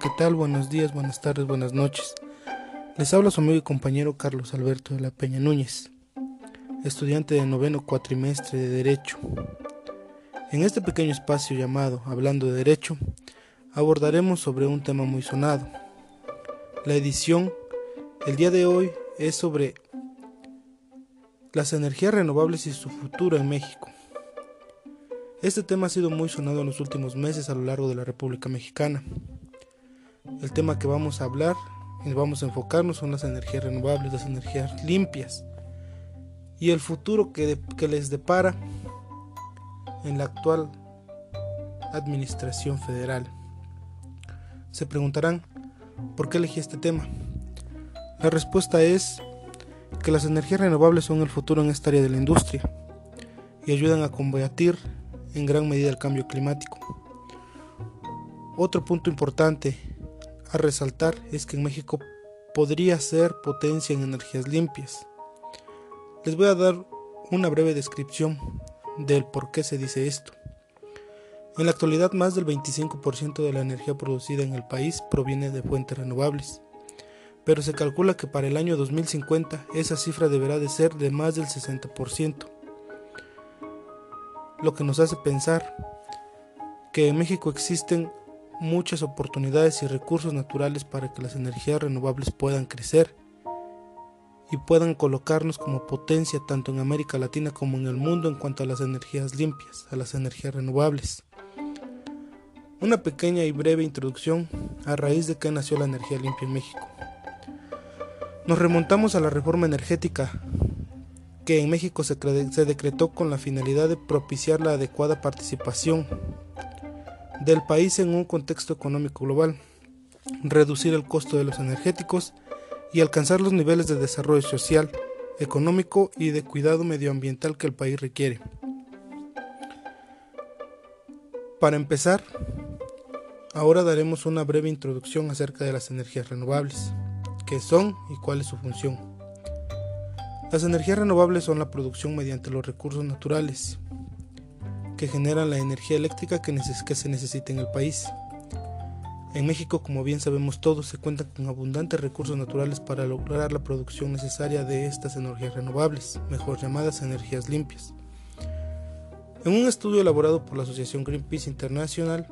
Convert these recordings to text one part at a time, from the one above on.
¿qué tal? Buenos días, buenas tardes, buenas noches. Les habla su amigo y compañero Carlos Alberto de la Peña Núñez, estudiante de noveno cuatrimestre de Derecho. En este pequeño espacio llamado Hablando de Derecho, abordaremos sobre un tema muy sonado. La edición, el día de hoy, es sobre las energías renovables y su futuro en México. Este tema ha sido muy sonado en los últimos meses a lo largo de la República Mexicana. El tema que vamos a hablar y vamos a enfocarnos son las energías renovables, las energías limpias y el futuro que, que les depara en la actual administración federal. Se preguntarán, ¿por qué elegí este tema? La respuesta es que las energías renovables son el futuro en esta área de la industria y ayudan a combatir en gran medida el cambio climático. Otro punto importante a resaltar es que en México podría ser potencia en energías limpias. Les voy a dar una breve descripción del por qué se dice esto. En la actualidad más del 25% de la energía producida en el país proviene de fuentes renovables, pero se calcula que para el año 2050 esa cifra deberá de ser de más del 60% lo que nos hace pensar que en México existen muchas oportunidades y recursos naturales para que las energías renovables puedan crecer y puedan colocarnos como potencia tanto en América Latina como en el mundo en cuanto a las energías limpias, a las energías renovables. Una pequeña y breve introducción a raíz de que nació la energía limpia en México. Nos remontamos a la reforma energética que en México se, decretó con la finalidad de propiciar la adecuada participación del país en un contexto económico global, reducir el costo de los energéticos y alcanzar los niveles de desarrollo social, económico y de cuidado medioambiental que el país requiere. Para empezar, ahora daremos una breve introducción acerca de las energías renovables, qué son y cuál es su función. Las energías renovables son la producción mediante los recursos naturales que generan la energía eléctrica que, se necesita en el país. En México, como bien sabemos todos, se cuentan con abundantes recursos naturales para lograr la producción necesaria de estas energías renovables, mejor llamadas energías limpias. En un estudio elaborado por la Asociación Greenpeace Internacional,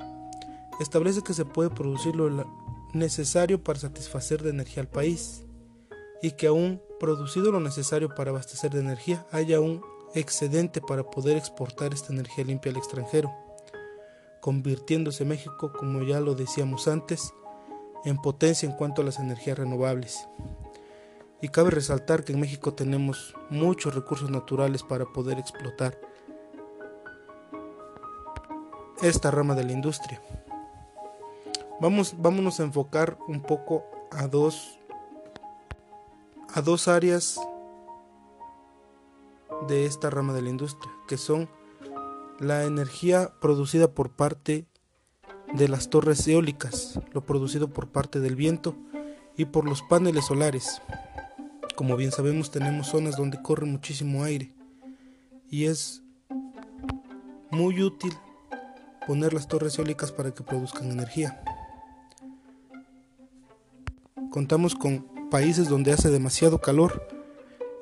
establece que se puede producir lo necesario para satisfacer de energía al país y que aún producido lo necesario para abastecer de energía, haya un excedente para poder exportar esta energía limpia al extranjero, convirtiéndose México, como ya lo decíamos antes, en potencia en cuanto a las energías renovables. Y cabe resaltar que en México tenemos muchos recursos naturales para poder explotar esta rama de la industria. Vamos, vámonos a enfocar un poco a dos a dos áreas de esta rama de la industria, que son la energía producida por parte de las torres eólicas, lo producido por parte del viento y por los paneles solares. Como bien sabemos tenemos zonas donde corre muchísimo aire y es muy útil poner las torres eólicas para que produzcan energía. Contamos con países donde hace demasiado calor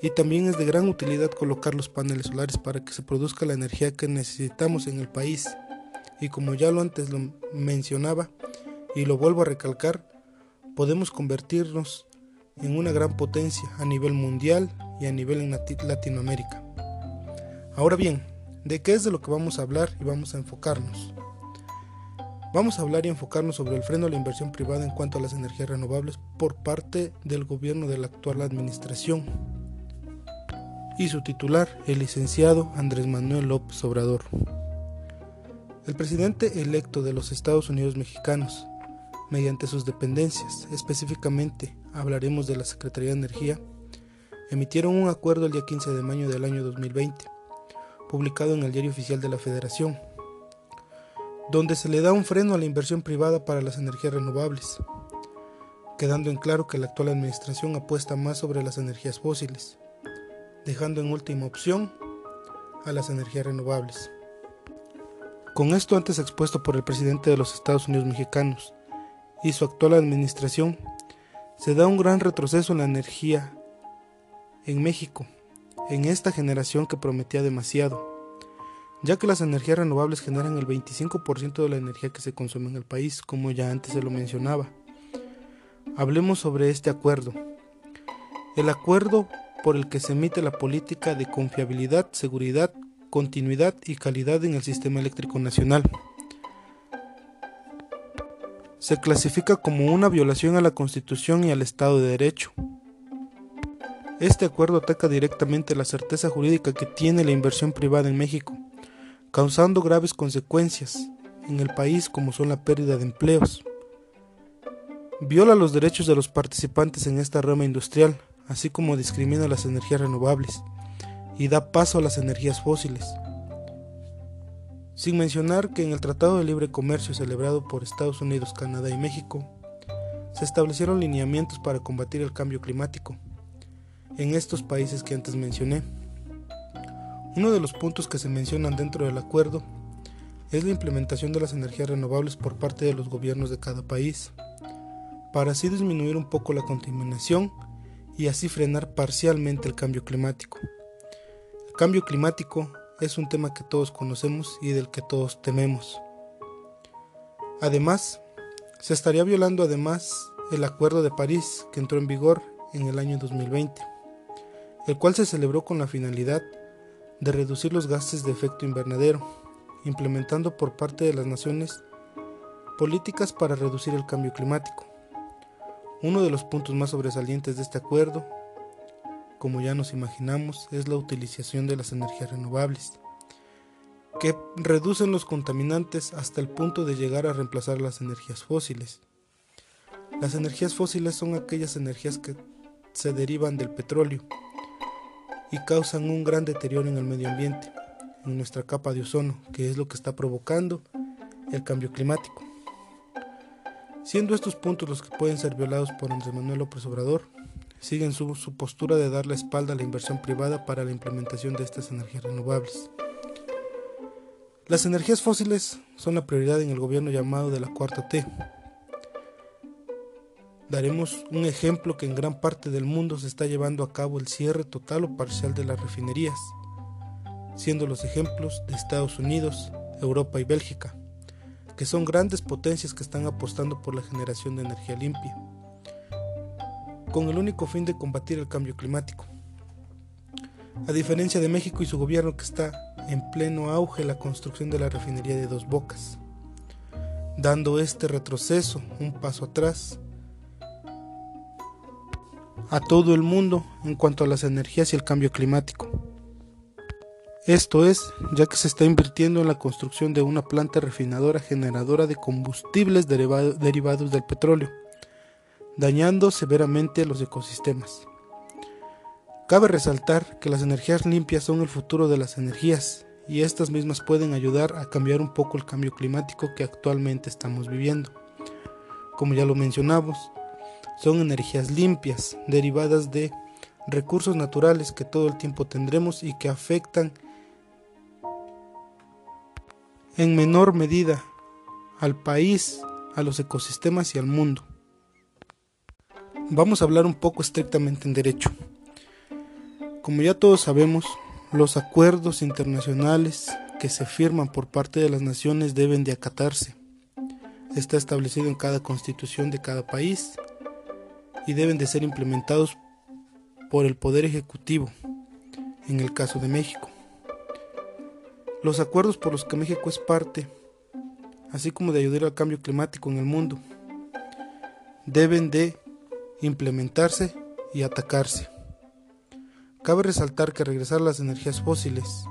y también es de gran utilidad colocar los paneles solares para que se produzca la energía que necesitamos en el país. Y como ya lo antes lo mencionaba y lo vuelvo a recalcar, podemos convertirnos en una gran potencia a nivel mundial y a nivel en Latinoamérica. Ahora bien, ¿de qué es de lo que vamos a hablar y vamos a enfocarnos? Vamos a hablar y enfocarnos sobre el freno a la inversión privada en cuanto a las energías renovables por parte del gobierno de la actual administración y su titular, el licenciado Andrés Manuel López Obrador. El presidente electo de los Estados Unidos mexicanos, mediante sus dependencias, específicamente hablaremos de la Secretaría de Energía, emitieron un acuerdo el día 15 de mayo del año 2020, publicado en el Diario Oficial de la Federación, donde se le da un freno a la inversión privada para las energías renovables, quedando en claro que la actual administración apuesta más sobre las energías fósiles, dejando en última opción a las energías renovables. Con esto antes expuesto por el presidente de los Estados Unidos mexicanos y su actual administración, se da un gran retroceso en la energía en México, en esta generación que prometía demasiado, ya que las energías renovables generan el 25% de la energía que se consume en el país, como ya antes se lo mencionaba. Hablemos sobre este acuerdo. El acuerdo por el que se emite la política de confiabilidad, seguridad, continuidad y calidad en el sistema eléctrico nacional. Se clasifica como una violación a la Constitución y al Estado de Derecho. Este acuerdo ataca directamente la certeza jurídica que tiene la inversión privada en México, causando graves consecuencias en el país como son la pérdida de empleos. Viola los derechos de los participantes en esta rama industrial, así como discrimina las energías renovables y da paso a las energías fósiles. Sin mencionar que en el Tratado de Libre Comercio celebrado por Estados Unidos, Canadá y México, se establecieron lineamientos para combatir el cambio climático en estos países que antes mencioné. Uno de los puntos que se mencionan dentro del acuerdo es la implementación de las energías renovables por parte de los gobiernos de cada país, para así disminuir un poco la contaminación y así frenar parcialmente el cambio climático. El cambio climático es un tema que todos conocemos y del que todos tememos. Además, se estaría violando además el Acuerdo de París que entró en vigor en el año 2020, el cual se celebró con la finalidad de reducir los gases de efecto invernadero, implementando por parte de las naciones políticas para reducir el cambio climático. Uno de los puntos más sobresalientes de este acuerdo, como ya nos imaginamos, es la utilización de las energías renovables, que reducen los contaminantes hasta el punto de llegar a reemplazar las energías fósiles. Las energías fósiles son aquellas energías que se derivan del petróleo, y causan un gran deterioro en el medio ambiente, en nuestra capa de ozono, que es lo que está provocando el cambio climático. Siendo estos puntos los que pueden ser violados por Andrés Manuel López Obrador, siguen su, su postura de dar la espalda a la inversión privada para la implementación de estas energías renovables. Las energías fósiles son la prioridad en el gobierno llamado de la cuarta T, Daremos un ejemplo que en gran parte del mundo se está llevando a cabo el cierre total o parcial de las refinerías, siendo los ejemplos de Estados Unidos, Europa y Bélgica, que son grandes potencias que están apostando por la generación de energía limpia, con el único fin de combatir el cambio climático. A diferencia de México y su gobierno que está en pleno auge la construcción de la refinería de Dos Bocas, dando este retroceso un paso atrás a todo el mundo en cuanto a las energías y el cambio climático. Esto es, ya que se está invirtiendo en la construcción de una planta refinadora generadora de combustibles derivados del petróleo, dañando severamente los ecosistemas. Cabe resaltar que las energías limpias son el futuro de las energías y estas mismas pueden ayudar a cambiar un poco el cambio climático que actualmente estamos viviendo. Como ya lo mencionamos, son energías limpias, derivadas de recursos naturales que todo el tiempo tendremos y que afectan en menor medida al país, a los ecosistemas y al mundo. Vamos a hablar un poco estrictamente en derecho. Como ya todos sabemos, los acuerdos internacionales que se firman por parte de las naciones deben de acatarse. Está establecido en cada constitución de cada país y deben de ser implementados por el Poder Ejecutivo, en el caso de México. Los acuerdos por los que México es parte, así como de ayudar al cambio climático en el mundo, deben de implementarse y atacarse. Cabe resaltar que regresar a las energías fósiles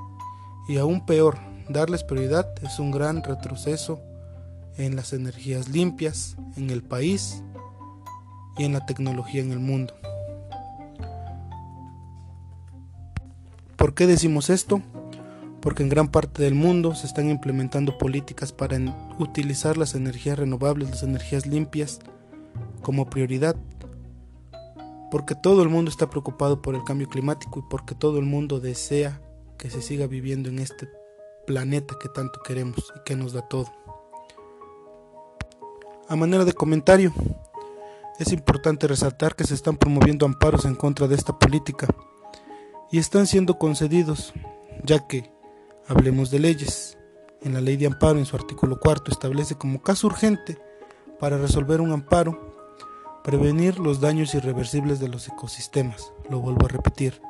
y aún peor, darles prioridad es un gran retroceso en las energías limpias en el país y en la tecnología en el mundo. ¿Por qué decimos esto? Porque en gran parte del mundo se están implementando políticas para utilizar las energías renovables, las energías limpias, como prioridad. Porque todo el mundo está preocupado por el cambio climático y porque todo el mundo desea que se siga viviendo en este planeta que tanto queremos y que nos da todo. A manera de comentario, es importante resaltar que se están promoviendo amparos en contra de esta política y están siendo concedidos, ya que, hablemos de leyes, en la ley de amparo en su artículo cuarto establece como caso urgente para resolver un amparo prevenir los daños irreversibles de los ecosistemas. Lo vuelvo a repetir.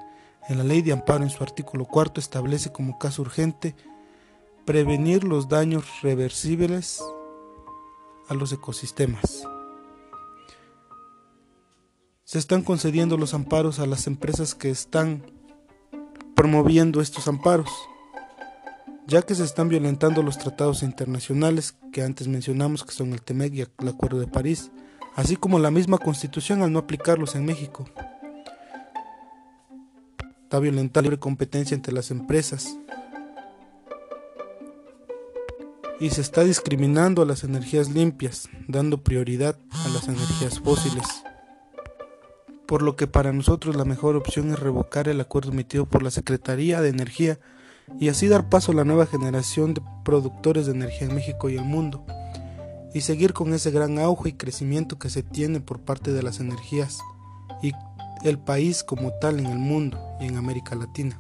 En la ley de amparo en su artículo cuarto establece como caso urgente prevenir los daños reversibles a los ecosistemas. Se están concediendo los amparos a las empresas que están promoviendo estos amparos, ya que se están violentando los tratados internacionales que antes mencionamos, que son el TEMEC y el Acuerdo de París, así como la misma Constitución al no aplicarlos en México. Está violentando la libre competencia entre las empresas y se está discriminando a las energías limpias, dando prioridad a las energías fósiles por lo que para nosotros la mejor opción es revocar el acuerdo emitido por la Secretaría de Energía y así dar paso a la nueva generación de productores de energía en México y el mundo, y seguir con ese gran auge y crecimiento que se tiene por parte de las energías y el país como tal en el mundo y en América Latina.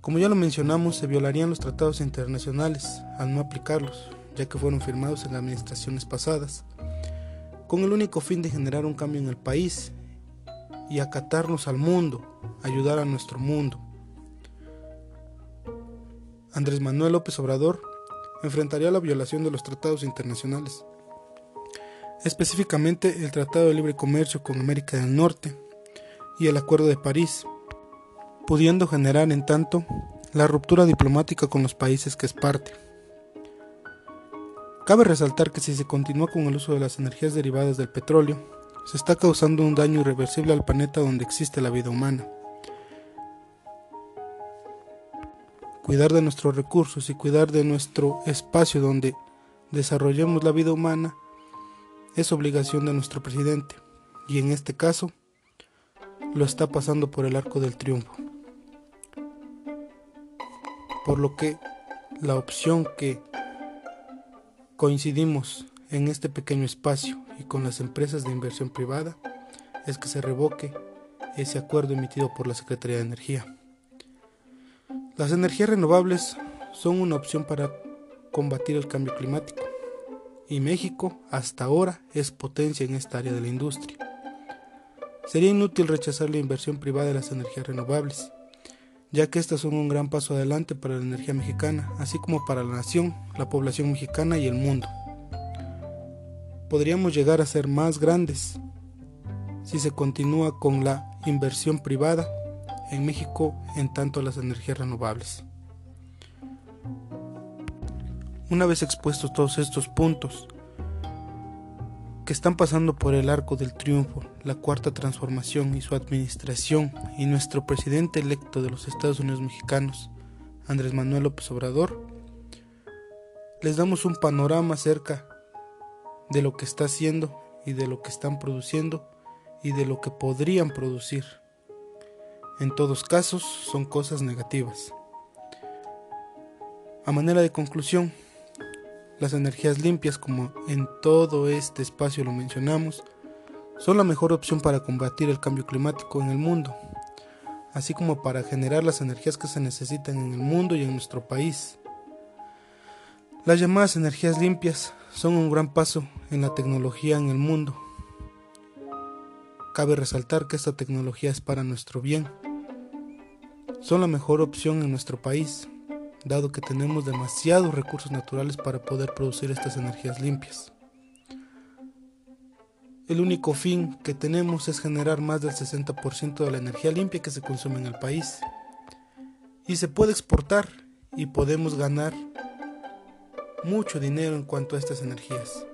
Como ya lo mencionamos, se violarían los tratados internacionales al no aplicarlos, ya que fueron firmados en administraciones pasadas con el único fin de generar un cambio en el país y acatarnos al mundo, ayudar a nuestro mundo. Andrés Manuel López Obrador enfrentaría la violación de los tratados internacionales, específicamente el Tratado de Libre Comercio con América del Norte y el Acuerdo de París, pudiendo generar en tanto la ruptura diplomática con los países que es parte. Cabe resaltar que si se continúa con el uso de las energías derivadas del petróleo, se está causando un daño irreversible al planeta donde existe la vida humana. Cuidar de nuestros recursos y cuidar de nuestro espacio donde desarrollemos la vida humana es obligación de nuestro presidente y en este caso lo está pasando por el arco del triunfo. Por lo que la opción que coincidimos en este pequeño espacio y con las empresas de inversión privada es que se revoque ese acuerdo emitido por la Secretaría de Energía. Las energías renovables son una opción para combatir el cambio climático y México hasta ahora es potencia en esta área de la industria. Sería inútil rechazar la inversión privada de las energías renovables, ya que estas son un gran paso adelante para la energía mexicana, así como para la nación, la población mexicana y el mundo. Podríamos llegar a ser más grandes si se continúa con la inversión privada en México en tanto a las energías renovables. Una vez expuestos todos estos puntos, que están pasando por el arco del triunfo, la cuarta transformación y su administración y nuestro presidente electo de los Estados Unidos mexicanos, Andrés Manuel López Obrador, les damos un panorama acerca de lo que está haciendo y de lo que están produciendo y de lo que podrían producir. En todos casos son cosas negativas. A manera de conclusión, las energías limpias, como en todo este espacio lo mencionamos, son la mejor opción para combatir el cambio climático en el mundo, así como para generar las energías que se necesitan en el mundo y en nuestro país. Las llamadas energías limpias son un gran paso en la tecnología en el mundo. Cabe resaltar que esta tecnología es para nuestro bien. Son la mejor opción en nuestro país dado que tenemos demasiados recursos naturales para poder producir estas energías limpias. El único fin que tenemos es generar más del 60% de la energía limpia que se consume en el país. Y se puede exportar y podemos ganar mucho dinero en cuanto a estas energías.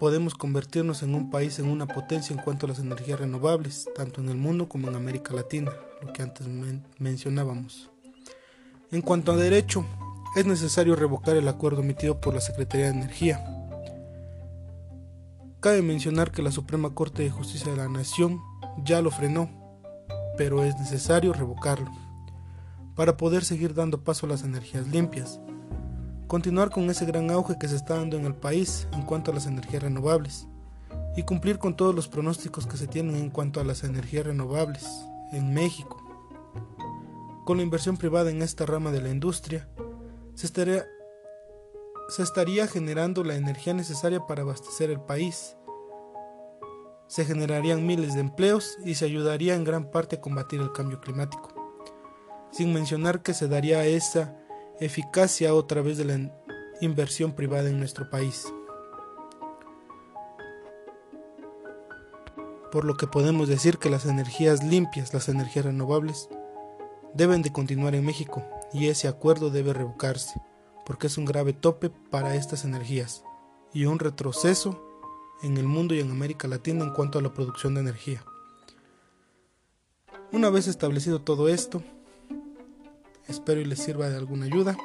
Podemos convertirnos en un país en una potencia en cuanto a las energías renovables, tanto en el mundo como en América Latina lo que antes mencionábamos. En cuanto a derecho, es necesario revocar el acuerdo emitido por la Secretaría de Energía. Cabe mencionar que la Suprema Corte de Justicia de la Nación ya lo frenó, pero es necesario revocarlo para poder seguir dando paso a las energías limpias, continuar con ese gran auge que se está dando en el país en cuanto a las energías renovables y cumplir con todos los pronósticos que se tienen en cuanto a las energías renovables en México. Con la inversión privada en esta rama de la industria, se estaría, se estaría generando la energía necesaria para abastecer el país. Se generarían miles de empleos y se ayudaría en gran parte a combatir el cambio climático. Sin mencionar que se daría esa eficacia a través de la inversión privada en nuestro país. Por lo que podemos decir que las energías limpias, las energías renovables, deben de continuar en México y ese acuerdo debe revocarse, porque es un grave tope para estas energías y un retroceso en el mundo y en América Latina en cuanto a la producción de energía. Una vez establecido todo esto, espero y les sirva de alguna ayuda.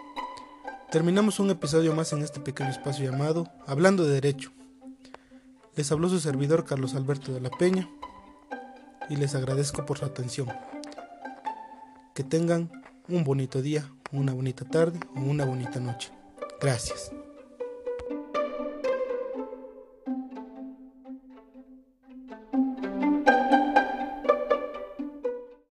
Terminamos un episodio más en este pequeño espacio llamado Hablando de Derecho. Les habló su servidor Carlos Alberto de la Peña y les agradezco por su atención. Que tengan un bonito día, una bonita tarde o una bonita noche. Gracias.